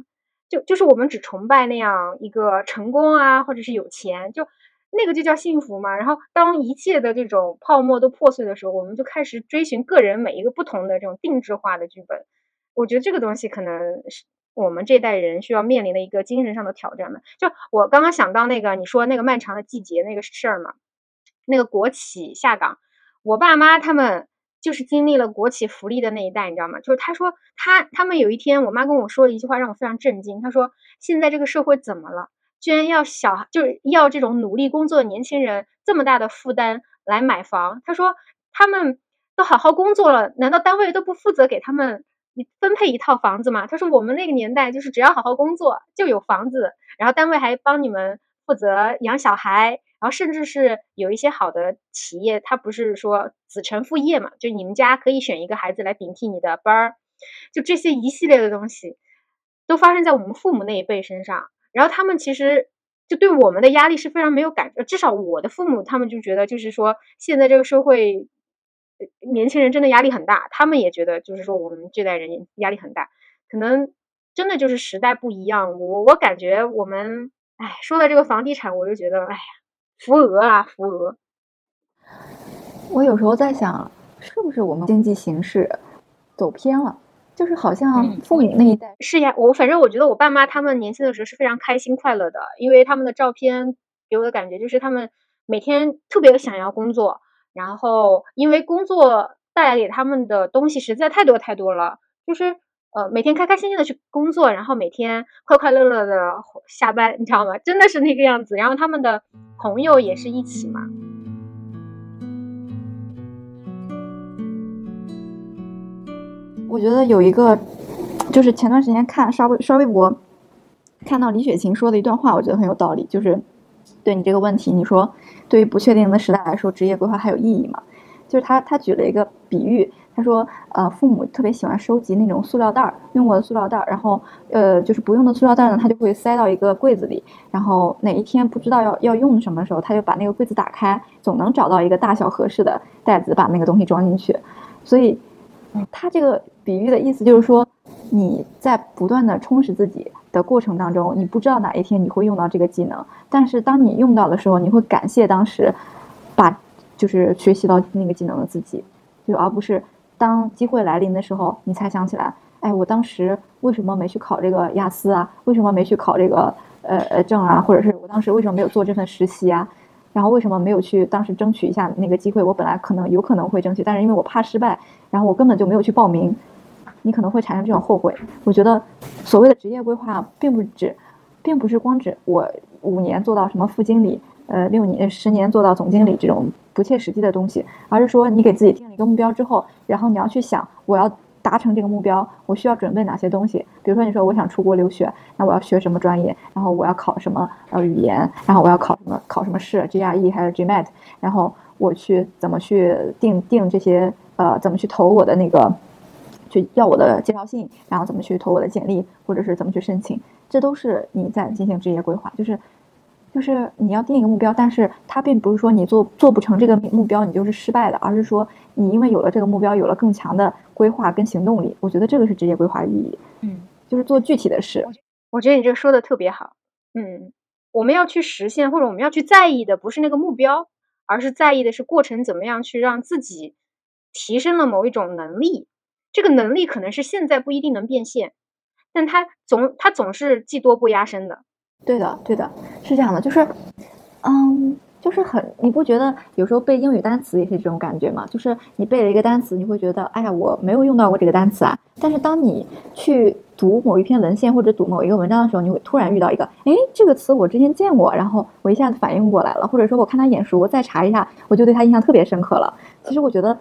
就就是我们只崇拜那样一个成功啊，或者是有钱就。那个就叫幸福嘛。然后当一切的这种泡沫都破碎的时候，我们就开始追寻个人每一个不同的这种定制化的剧本。我觉得这个东西可能是我们这代人需要面临的一个精神上的挑战嘛。就我刚刚想到那个你说那个漫长的季节那个事儿嘛，那个国企下岗，我爸妈他们就是经历了国企福利的那一代，你知道吗？就是他说他他们有一天，我妈跟我说了一句话，让我非常震惊。他说现在这个社会怎么了？居然要小就是要这种努力工作的年轻人这么大的负担来买房，他说他们都好好工作了，难道单位都不负责给他们分配一套房子吗？他说我们那个年代就是只要好好工作就有房子，然后单位还帮你们负责养小孩，然后甚至是有一些好的企业，他不是说子承父业嘛，就你们家可以选一个孩子来顶替你的班儿，就这些一系列的东西都发生在我们父母那一辈身上。然后他们其实就对我们的压力是非常没有感，至少我的父母他们就觉得，就是说现在这个社会，年轻人真的压力很大，他们也觉得就是说我们这代人压力很大，可能真的就是时代不一样。我我感觉我们，哎，说到这个房地产，我就觉得，哎呀，扶额啊，扶额。我有时候在想，是不是我们经济形势走偏了？就是好像父母那一代是呀，我反正我觉得我爸妈他们年轻的时候是非常开心快乐的，因为他们的照片给我的感觉就是他们每天特别想要工作，然后因为工作带来给他们的东西实在太多太多了，就是呃每天开开心心的去工作，然后每天快快乐乐的下班，你知道吗？真的是那个样子。然后他们的朋友也是一起嘛。我觉得有一个，就是前段时间看刷微刷微博，看到李雪琴说的一段话，我觉得很有道理。就是对你这个问题，你说对于不确定的时代来说，职业规划还有意义吗？就是他他举了一个比喻，他说呃父母特别喜欢收集那种塑料袋儿，用过的塑料袋儿，然后呃就是不用的塑料袋呢，他就会塞到一个柜子里，然后哪一天不知道要要用什么时候，他就把那个柜子打开，总能找到一个大小合适的袋子，把那个东西装进去。所以。他这个比喻的意思就是说，你在不断的充实自己的过程当中，你不知道哪一天你会用到这个技能，但是当你用到的时候，你会感谢当时把就是学习到那个技能的自己，就而不是当机会来临的时候，你才想起来，哎，我当时为什么没去考这个雅思啊？为什么没去考这个呃呃证啊？或者是我当时为什么没有做这份实习啊？然后为什么没有去当时争取一下那个机会？我本来可能有可能会争取，但是因为我怕失败，然后我根本就没有去报名。你可能会产生这种后悔。我觉得所谓的职业规划，并不指，并不是光指我五年做到什么副经理，呃，六年、十年做到总经理这种不切实际的东西，而是说你给自己定了一个目标之后，然后你要去想我要。达成这个目标，我需要准备哪些东西？比如说，你说我想出国留学，那我要学什么专业？然后我要考什么呃语言？然后我要考什么考什么试？GRE 还是 GMAT？然后我去怎么去定定这些呃怎么去投我的那个去要我的介绍信？然后怎么去投我的简历？或者是怎么去申请？这都是你在进行职业规划，就是。就是你要定一个目标，但是它并不是说你做做不成这个目标你就是失败的，而是说你因为有了这个目标，有了更强的规划跟行动力。我觉得这个是职业规划的意义。嗯，就是做具体的事。我觉得你这说的特别好。嗯，我们要去实现或者我们要去在意的不是那个目标，而是在意的是过程怎么样去让自己提升了某一种能力。这个能力可能是现在不一定能变现，但它总它总是技多不压身的。对的，对的，是这样的，就是，嗯，就是很，你不觉得有时候背英语单词也是这种感觉吗？就是你背了一个单词，你会觉得，哎呀，我没有用到过这个单词啊。但是当你去读某一篇文献或者读某一个文章的时候，你会突然遇到一个，哎，这个词我之前见过，然后我一下子反应过来了，或者说我看他眼熟，我再查一下，我就对他印象特别深刻了。其实我觉得，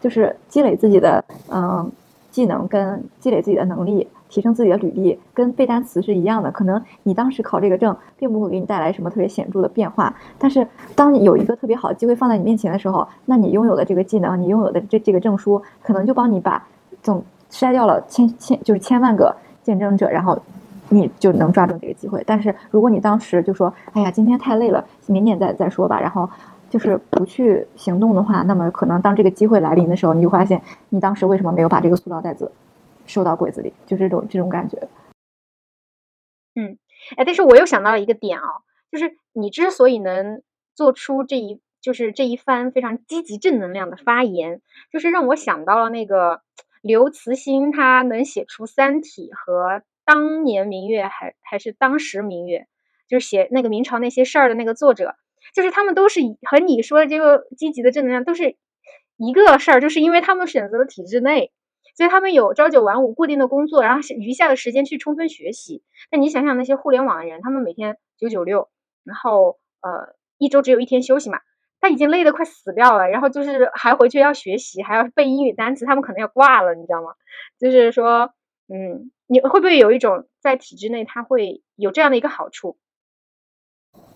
就是积累自己的嗯技能跟积累自己的能力。提升自己的履历跟背单词是一样的，可能你当时考这个证并不会给你带来什么特别显著的变化，但是当你有一个特别好的机会放在你面前的时候，那你拥有的这个技能，你拥有的这这个证书，可能就帮你把总筛掉了千千就是千万个竞争者，然后你就能抓住这个机会。但是如果你当时就说，哎呀，今天太累了，明年再再说吧，然后就是不去行动的话，那么可能当这个机会来临的时候，你就发现你当时为什么没有把这个塑料袋子。收到柜子里，就这种这种感觉。嗯，哎，但是我又想到了一个点啊，就是你之所以能做出这一，就是这一番非常积极正能量的发言，就是让我想到了那个刘慈欣，他能写出《三体》和当年明月还还是当时明月，就是写那个明朝那些事儿的那个作者，就是他们都是和你说的这个积极的正能量都是一个事儿，就是因为他们选择了体制内。所以他们有朝九晚五固定的工作，然后余下的时间去充分学习。那你想想那些互联网的人，他们每天九九六，然后呃一周只有一天休息嘛，他已经累得快死掉了，然后就是还回去要学习，还要背英语单词，他们可能要挂了，你知道吗？就是说，嗯，你会不会有一种在体制内他会有这样的一个好处？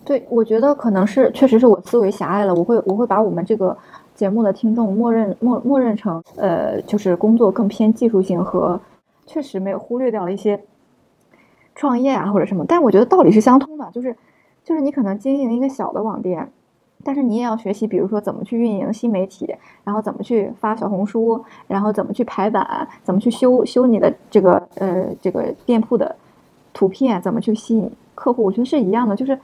对，我觉得可能是确实是我思维狭隘了，我会我会把我们这个。节目的听众默认默默认成，呃，就是工作更偏技术性和，确实没有忽略掉了一些创业啊或者什么，但我觉得道理是相通的，就是就是你可能经营一个小的网店，但是你也要学习，比如说怎么去运营新媒体，然后怎么去发小红书，然后怎么去排版，怎么去修修你的这个呃这个店铺的图片，怎么去吸引客户，我觉得是一样的，就是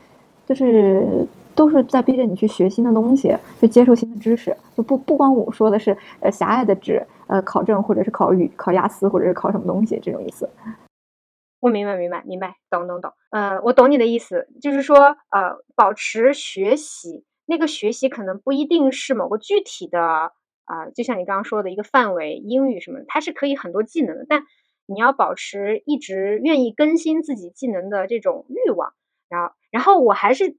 就是。都是在逼着你去学新的东西，去接受新的知识，就不不光我说的是呃狭隘的指呃考证或者是考语考雅思或者是考什么东西这种意思。我明白明白明白，懂懂懂。呃，我懂你的意思，就是说呃保持学习那个学习可能不一定是某个具体的啊，就像你刚刚说的一个范围，英语什么，它是可以很多技能的，但你要保持一直愿意更新自己技能的这种欲望。然后，然后我还是，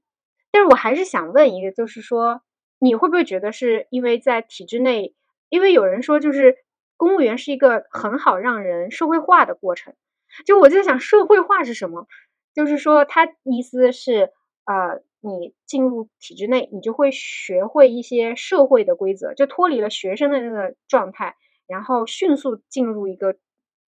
但是我还是想问一个，就是说，你会不会觉得是因为在体制内，因为有人说就是公务员是一个很好让人社会化的过程，就我在想社会化是什么？就是说他意思是，呃，你进入体制内，你就会学会一些社会的规则，就脱离了学生的那个状态，然后迅速进入一个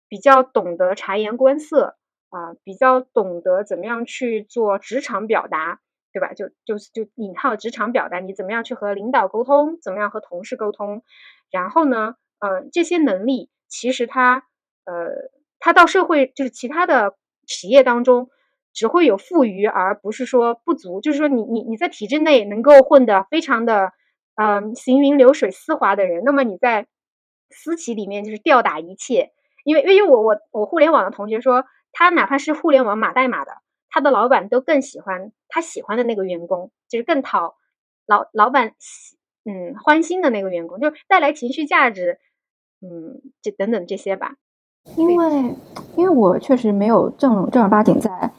比较懂得察言观色。啊，比较懂得怎么样去做职场表达，对吧？就就就引号职场表达，你怎么样去和领导沟通，怎么样和同事沟通，然后呢，呃，这些能力其实他呃，他到社会就是其他的企业当中只会有富余，而不是说不足。就是说，你你你在体制内能够混得非常的嗯行云流水、丝滑的人，那么你在私企里面就是吊打一切。因为因为我我我互联网的同学说。他哪怕是互联网码代码的，他的老板都更喜欢他喜欢的那个员工，就是更讨老老板喜嗯欢心的那个员工，就是带来情绪价值，嗯，这等等这些吧。因为因为我确实没有正正儿八经在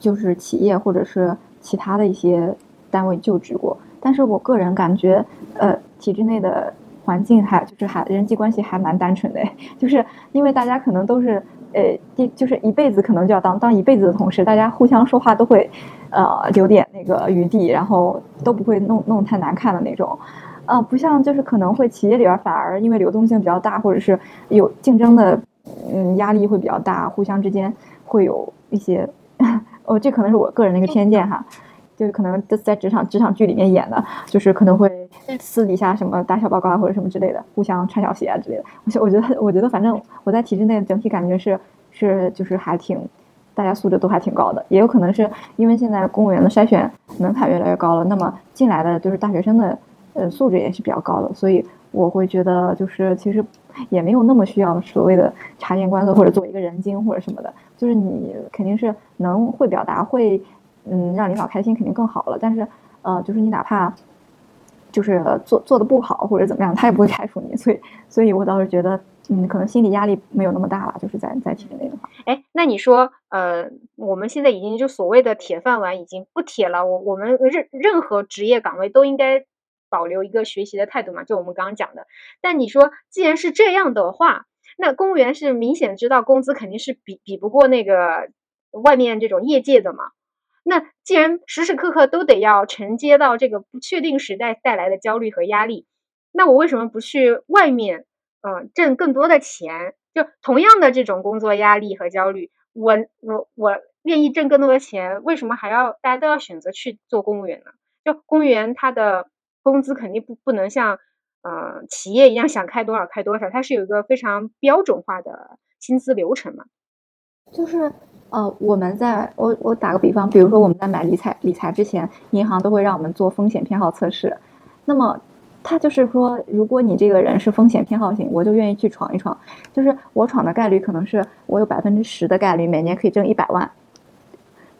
就是企业或者是其他的一些单位就职过，但是我个人感觉，呃，体制内的环境还就是还人际关系还蛮单纯的，就是因为大家可能都是。呃，第就是一辈子可能就要当当一辈子的同事，大家互相说话都会，呃，留点那个余地，然后都不会弄弄太难看的那种，呃，不像就是可能会企业里边反而因为流动性比较大，或者是有竞争的，嗯，压力会比较大，互相之间会有一些，哦，这可能是我个人的一个偏见哈。就是可能在职场职场剧里面演的，就是可能会私底下什么打小报告啊或者什么之类的，互相穿小鞋啊之类的。我我觉得我觉得反正我在体制内整体感觉是是就是还挺，大家素质都还挺高的。也有可能是因为现在公务员的筛选门槛越来越高了，那么进来的就是大学生的呃素质也是比较高的，所以我会觉得就是其实也没有那么需要所谓的察言观色或者做一个人精或者什么的，就是你肯定是能会表达会。嗯，让领导开心肯定更好了。但是，呃，就是你哪怕就是做做的不好或者怎么样，他也不会开除你。所以，所以我倒是觉得，嗯，可能心理压力没有那么大吧。就是在在体制内的话，哎，那你说，呃，我们现在已经就所谓的铁饭碗已经不铁了。我我们任任何职业岗位都应该保留一个学习的态度嘛？就我们刚刚讲的。但你说，既然是这样的话，那公务员是明显知道工资肯定是比比不过那个外面这种业界的嘛？那既然时时刻刻都得要承接到这个不确定时代带来的焦虑和压力，那我为什么不去外面，嗯，挣更多的钱？就同样的这种工作压力和焦虑，我我我愿意挣更多的钱，为什么还要大家都要选择去做公务员呢？就公务员他的工资肯定不不能像，呃，企业一样想开多少开多少，它是有一个非常标准化的薪资流程嘛，就是。呃，我们在我我打个比方，比如说我们在买理财理财之前，银行都会让我们做风险偏好测试。那么，他就是说，如果你这个人是风险偏好型，我就愿意去闯一闯。就是我闯的概率可能是我有百分之十的概率每年可以挣一百万，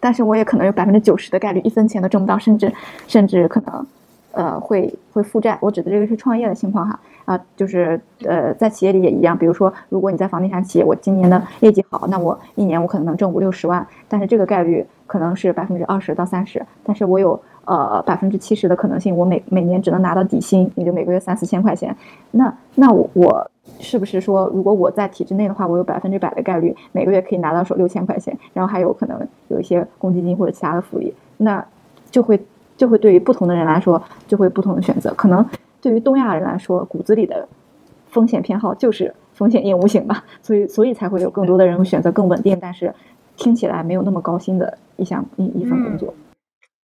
但是我也可能有百分之九十的概率一分钱都挣不到，甚至甚至可能。呃，会会负债。我指的这个是创业的情况哈啊，就是呃，在企业里也一样。比如说，如果你在房地产企业，我今年的业绩好，那我一年我可能能挣五六十万，但是这个概率可能是百分之二十到三十。但是我有呃百分之七十的可能性，我每每年只能拿到底薪，也就每个月三四千块钱。那那我我是不是说，如果我在体制内的话，我有百分之百的概率每个月可以拿到手六千块钱，然后还有可能有一些公积金或者其他的福利，那就会。就会对于不同的人来说，就会不同的选择。可能对于东亚人来说，骨子里的风险偏好就是风险厌恶型吧，所以所以才会有更多的人选择更稳定，但是听起来没有那么高薪的一项一一份工作。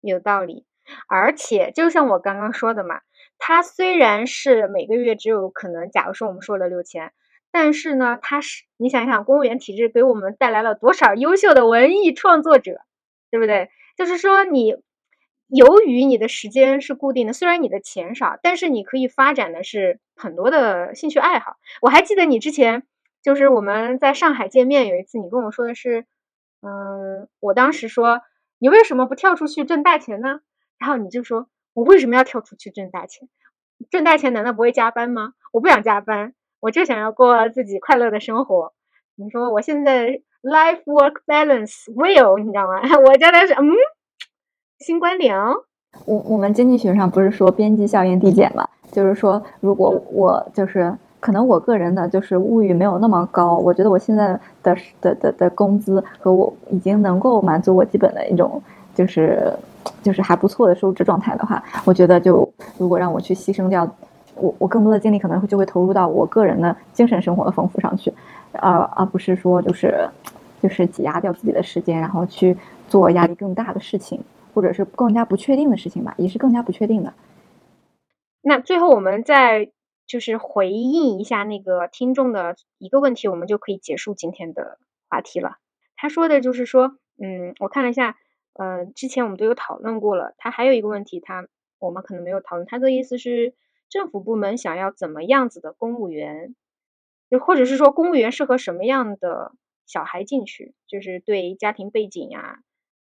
有道理，而且就像我刚刚说的嘛，它虽然是每个月只有可能，假如说我们说了六千，但是呢，它是你想一想，公务员体制给我们带来了多少优秀的文艺创作者，对不对？就是说你。由于你的时间是固定的，虽然你的钱少，但是你可以发展的是很多的兴趣爱好。我还记得你之前就是我们在上海见面有一次，你跟我说的是，嗯，我当时说你为什么不跳出去挣大钱呢？然后你就说我为什么要跳出去挣大钱？挣大钱难道不会加班吗？我不想加班，我就想要过自己快乐的生活。你说我现在 life work balance will，你知道吗？我真的是嗯，新观点哦。我我们经济学上不是说边际效应递减嘛？就是说，如果我就是可能我个人的就是物欲没有那么高，我觉得我现在的的的的工资和我已经能够满足我基本的一种就是。就是还不错的收支状态的话，我觉得就如果让我去牺牲掉我我更多的精力，可能会就会投入到我个人的精神生活的丰富上去，而而不是说就是就是挤压掉自己的时间，然后去做压力更大的事情，或者是更加不确定的事情吧，也是更加不确定的。那最后我们再就是回应一下那个听众的一个问题，我们就可以结束今天的话题了。他说的就是说，嗯，我看了一下。嗯，之前我们都有讨论过了。他还有一个问题，他我们可能没有讨论。他的意思是，政府部门想要怎么样子的公务员，就或者是说公务员适合什么样的小孩进去，就是对家庭背景呀，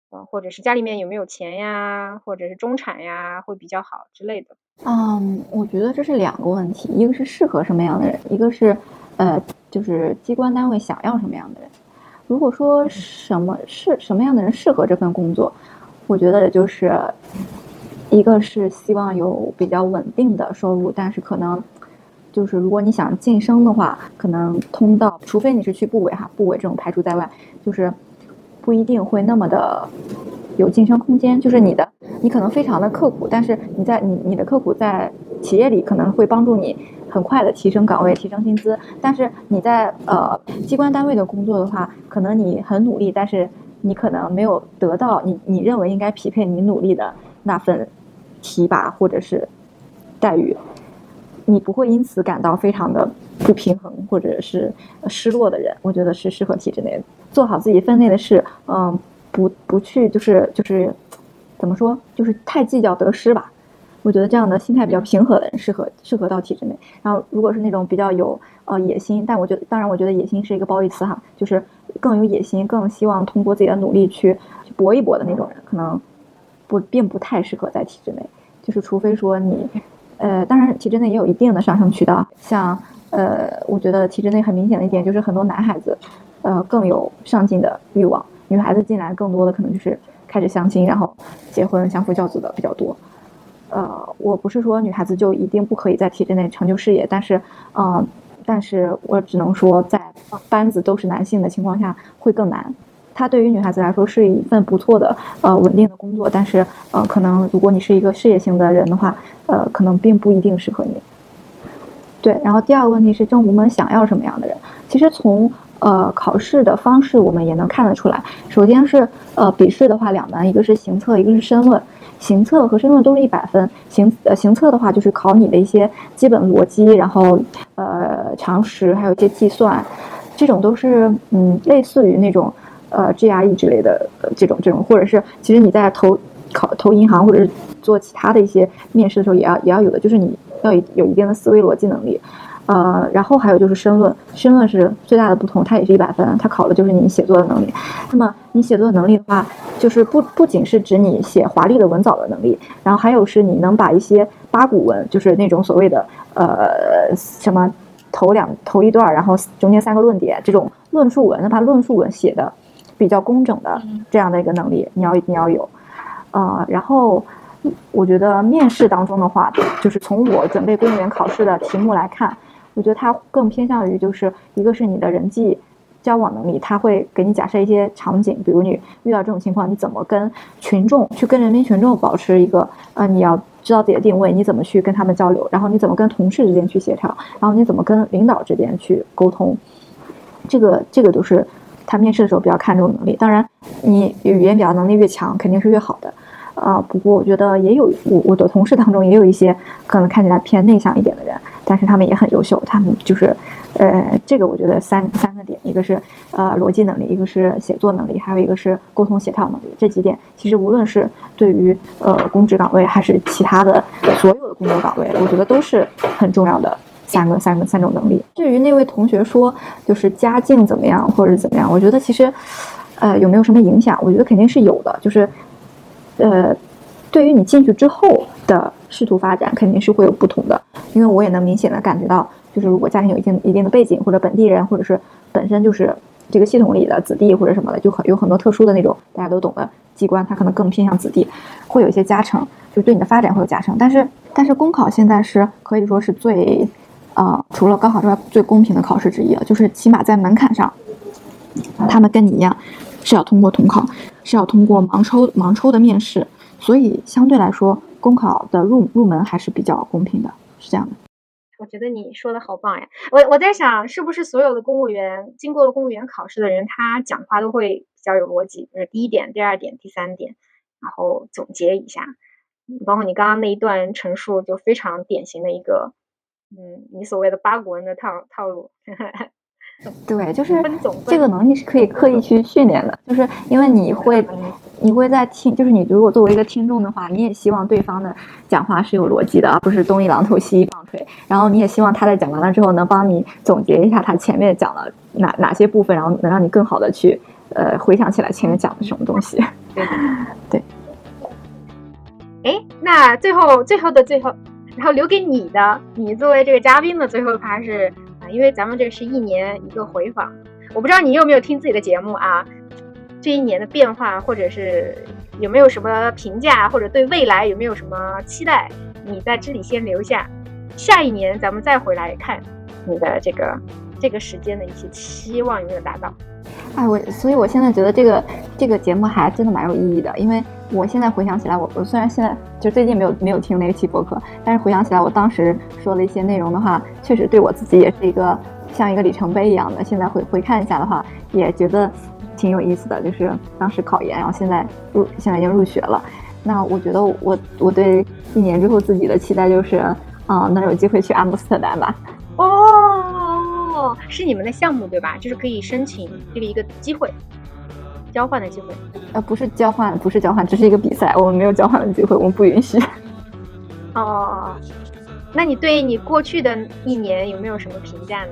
或者是家里面有没有钱呀，或者是中产呀，会比较好之类的。嗯，我觉得这是两个问题，一个是适合什么样的人，一个是呃，就是机关单位想要什么样的人。如果说什么是什么样的人适合这份工作，我觉得就是，一个是希望有比较稳定的收入，但是可能就是如果你想晋升的话，可能通道，除非你是去部委哈，部委这种排除在外，就是不一定会那么的有晋升空间。就是你的，你可能非常的刻苦，但是你在你你的刻苦在企业里可能会帮助你。很快的提升岗位，提升薪资。但是你在呃机关单位的工作的话，可能你很努力，但是你可能没有得到你你认为应该匹配你努力的那份提拔或者是待遇，你不会因此感到非常的不平衡或者是失落的人，我觉得是适合体制内的，做好自己分内的事，嗯，不不去就是就是怎么说，就是太计较得失吧。我觉得这样的心态比较平和的人适合适合到体制内。然后，如果是那种比较有呃野心，但我觉得当然，我觉得野心是一个褒义词哈，就是更有野心，更希望通过自己的努力去搏一搏的那种人，可能不并不太适合在体制内。就是除非说你，呃，当然体制内也有一定的上升渠道。像呃，我觉得体制内很明显的一点就是很多男孩子，呃，更有上进的欲望，女孩子进来更多的可能就是开始相亲，然后结婚相夫教子的比较多。呃，我不是说女孩子就一定不可以在体制内成就事业，但是，嗯，但是我只能说，在班子都是男性的情况下会更难。它对于女孩子来说是一份不错的呃稳定的工作，但是呃，可能如果你是一个事业型的人的话，呃，可能并不一定适合你。对，然后第二个问题是政府部门想要什么样的人？其实从呃考试的方式我们也能看得出来。首先是呃笔试的话两门，一个是行测，一个是申论。行测和申论都是一百分，行呃行测的话就是考你的一些基本逻辑，然后呃常识，还有一些计算，这种都是嗯类似于那种呃 GRE 之类的这种这种，或者是其实你在投考投银行或者是做其他的一些面试的时候也要也要有的，就是你要有有一定的思维逻辑能力。呃，然后还有就是申论，申论是最大的不同，它也是一百分，它考的就是你写作的能力。那么你写作的能力的话，就是不不仅是指你写华丽的文藻的能力，然后还有是你能把一些八股文，就是那种所谓的呃什么头两头一段，然后中间三个论点这种论述文，哪怕论述文写的比较工整的这样的一个能力，你要你要有。呃，然后我觉得面试当中的话，就是从我准备公务员考试的题目来看。我觉得它更偏向于，就是一个是你的人际交往能力，他会给你假设一些场景，比如你遇到这种情况，你怎么跟群众去跟人民群众保持一个，呃，你要知道自己的定位，你怎么去跟他们交流，然后你怎么跟同事之间去协调，然后你怎么跟领导之间去沟通，这个这个都是他面试的时候比较看重能力。当然，你语言表达能力越强，肯定是越好的。啊，不过我觉得也有我我的同事当中也有一些可能看起来偏内向一点的人，但是他们也很优秀。他们就是，呃，这个我觉得三三个点，一个是呃逻辑能力，一个是写作能力，还有一个是沟通协调能力。这几点其实无论是对于呃公职岗位还是其他的所有的工作岗位，我觉得都是很重要的三个三个三种能力。至于那位同学说就是家境怎么样或者怎么样，我觉得其实呃有没有什么影响？我觉得肯定是有的，就是。呃，对于你进去之后的仕途发展，肯定是会有不同的。因为我也能明显的感觉到，就是如果家庭有一定一定的背景，或者本地人，或者是本身就是这个系统里的子弟或者什么的，就很有很多特殊的那种大家都懂的机关，它可能更偏向子弟，会有一些加成，就对你的发展会有加成。但是，但是公考现在是可以说是最，呃，除了高考之外最公平的考试之一了，就是起码在门槛上，他们跟你一样是要通过统考，是要通过盲抽盲抽的面试，所以相对来说，公考的入入门还是比较公平的。是这样的，我觉得你说的好棒呀！我我在想，是不是所有的公务员经过了公务员考试的人，他讲话都会比较有逻辑？就是第一点、第二点、第三点，然后总结一下。包括你刚刚那一段陈述，就非常典型的一个，嗯，你所谓的八股文的套套路。对，就是这个能力是可以刻意去训练的，就是因为你会，你会在听，就是你如果作为一个听众的话，你也希望对方的讲话是有逻辑的，而不是东一榔头西一棒槌。然后你也希望他在讲完了之后，能帮你总结一下他前面讲了哪哪些部分，然后能让你更好的去呃回想起来前面讲的什么东西。对对。哎，那最后最后的最后，然后留给你的，你作为这个嘉宾的最后一趴是。因为咱们这是一年一个回访，我不知道你有没有听自己的节目啊？这一年的变化，或者是有没有什么评价，或者对未来有没有什么期待？你在这里先留下，下一年咱们再回来看你的这个这个时间的一些期望有没有达到？哎，我所以，我现在觉得这个这个节目还真的蛮有意义的，因为我现在回想起来，我我虽然现在就最近没有没有听那个期播客，但是回想起来，我当时说的一些内容的话，确实对我自己也是一个像一个里程碑一样的。现在回回看一下的话，也觉得挺有意思的，就是当时考研，然后现在入现在已经入学了。那我觉得我我对一年之后自己的期待就是，啊，能有机会去阿姆斯特丹吧。哦。哦，是你们的项目对吧？就是可以申请这个一个机会，交换的机会。呃，不是交换，不是交换，只是一个比赛。我们没有交换的机会，我们不允许。哦，那你对你过去的一年有没有什么评价呢？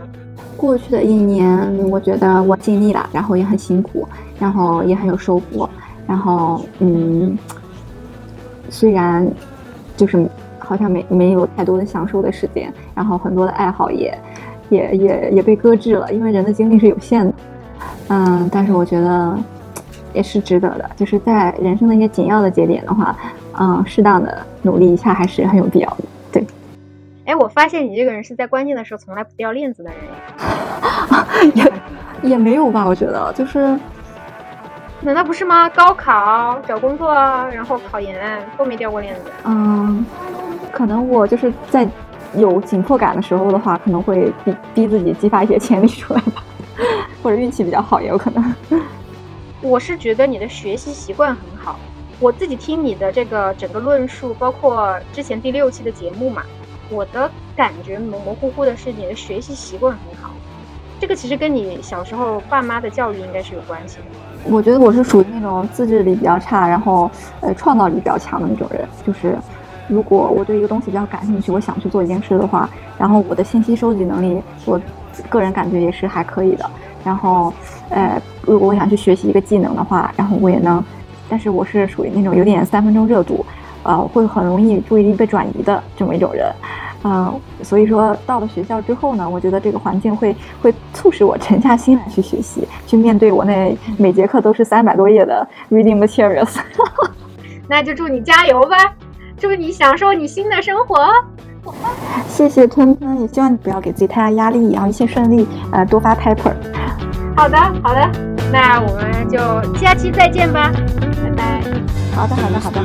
过去的一年，我觉得我尽力了，然后也很辛苦，然后也很有收获。然后，嗯，虽然就是好像没没有太多的享受的时间，然后很多的爱好也。也也也被搁置了，因为人的精力是有限的，嗯，但是我觉得也是值得的，就是在人生的一些紧要的节点的话，嗯，适当的努力一下还是很有必要的。对，哎，我发现你这个人是在关键的时候从来不掉链子的人，也也没有吧？我觉得就是，难道不是吗？高考、找工作，然后考研都没掉过链子。嗯，可能我就是在。有紧迫感的时候的话，可能会逼逼自己激发一些潜力出来吧，或者运气比较好也有可能。我是觉得你的学习习惯很好，我自己听你的这个整个论述，包括之前第六期的节目嘛，我的感觉模模糊糊的是你的学习习惯很好，这个其实跟你小时候爸妈的教育应该是有关系的。我觉得我是属于那种自制力比较差，然后呃创造力比较强的那种人，就是。如果我对一个东西比较感兴趣，我想去做一件事的话，然后我的信息收集能力，我个人感觉也是还可以的。然后，呃，如果我想去学习一个技能的话，然后我也能。但是我是属于那种有点三分钟热度，呃，会很容易注意力被转移的这么一种人。嗯，所以说到了学校之后呢，我觉得这个环境会会促使我沉下心来去学习，去面对我那每节课都是三百多页的 reading materials。那就祝你加油吧！祝你享受你新的生活，谢谢吞吞，也希望你不要给自己太大压力，然后一切顺利，呃，多发 paper。好的，好的，那我们就下期再见吧，拜拜。好的，好的，好的。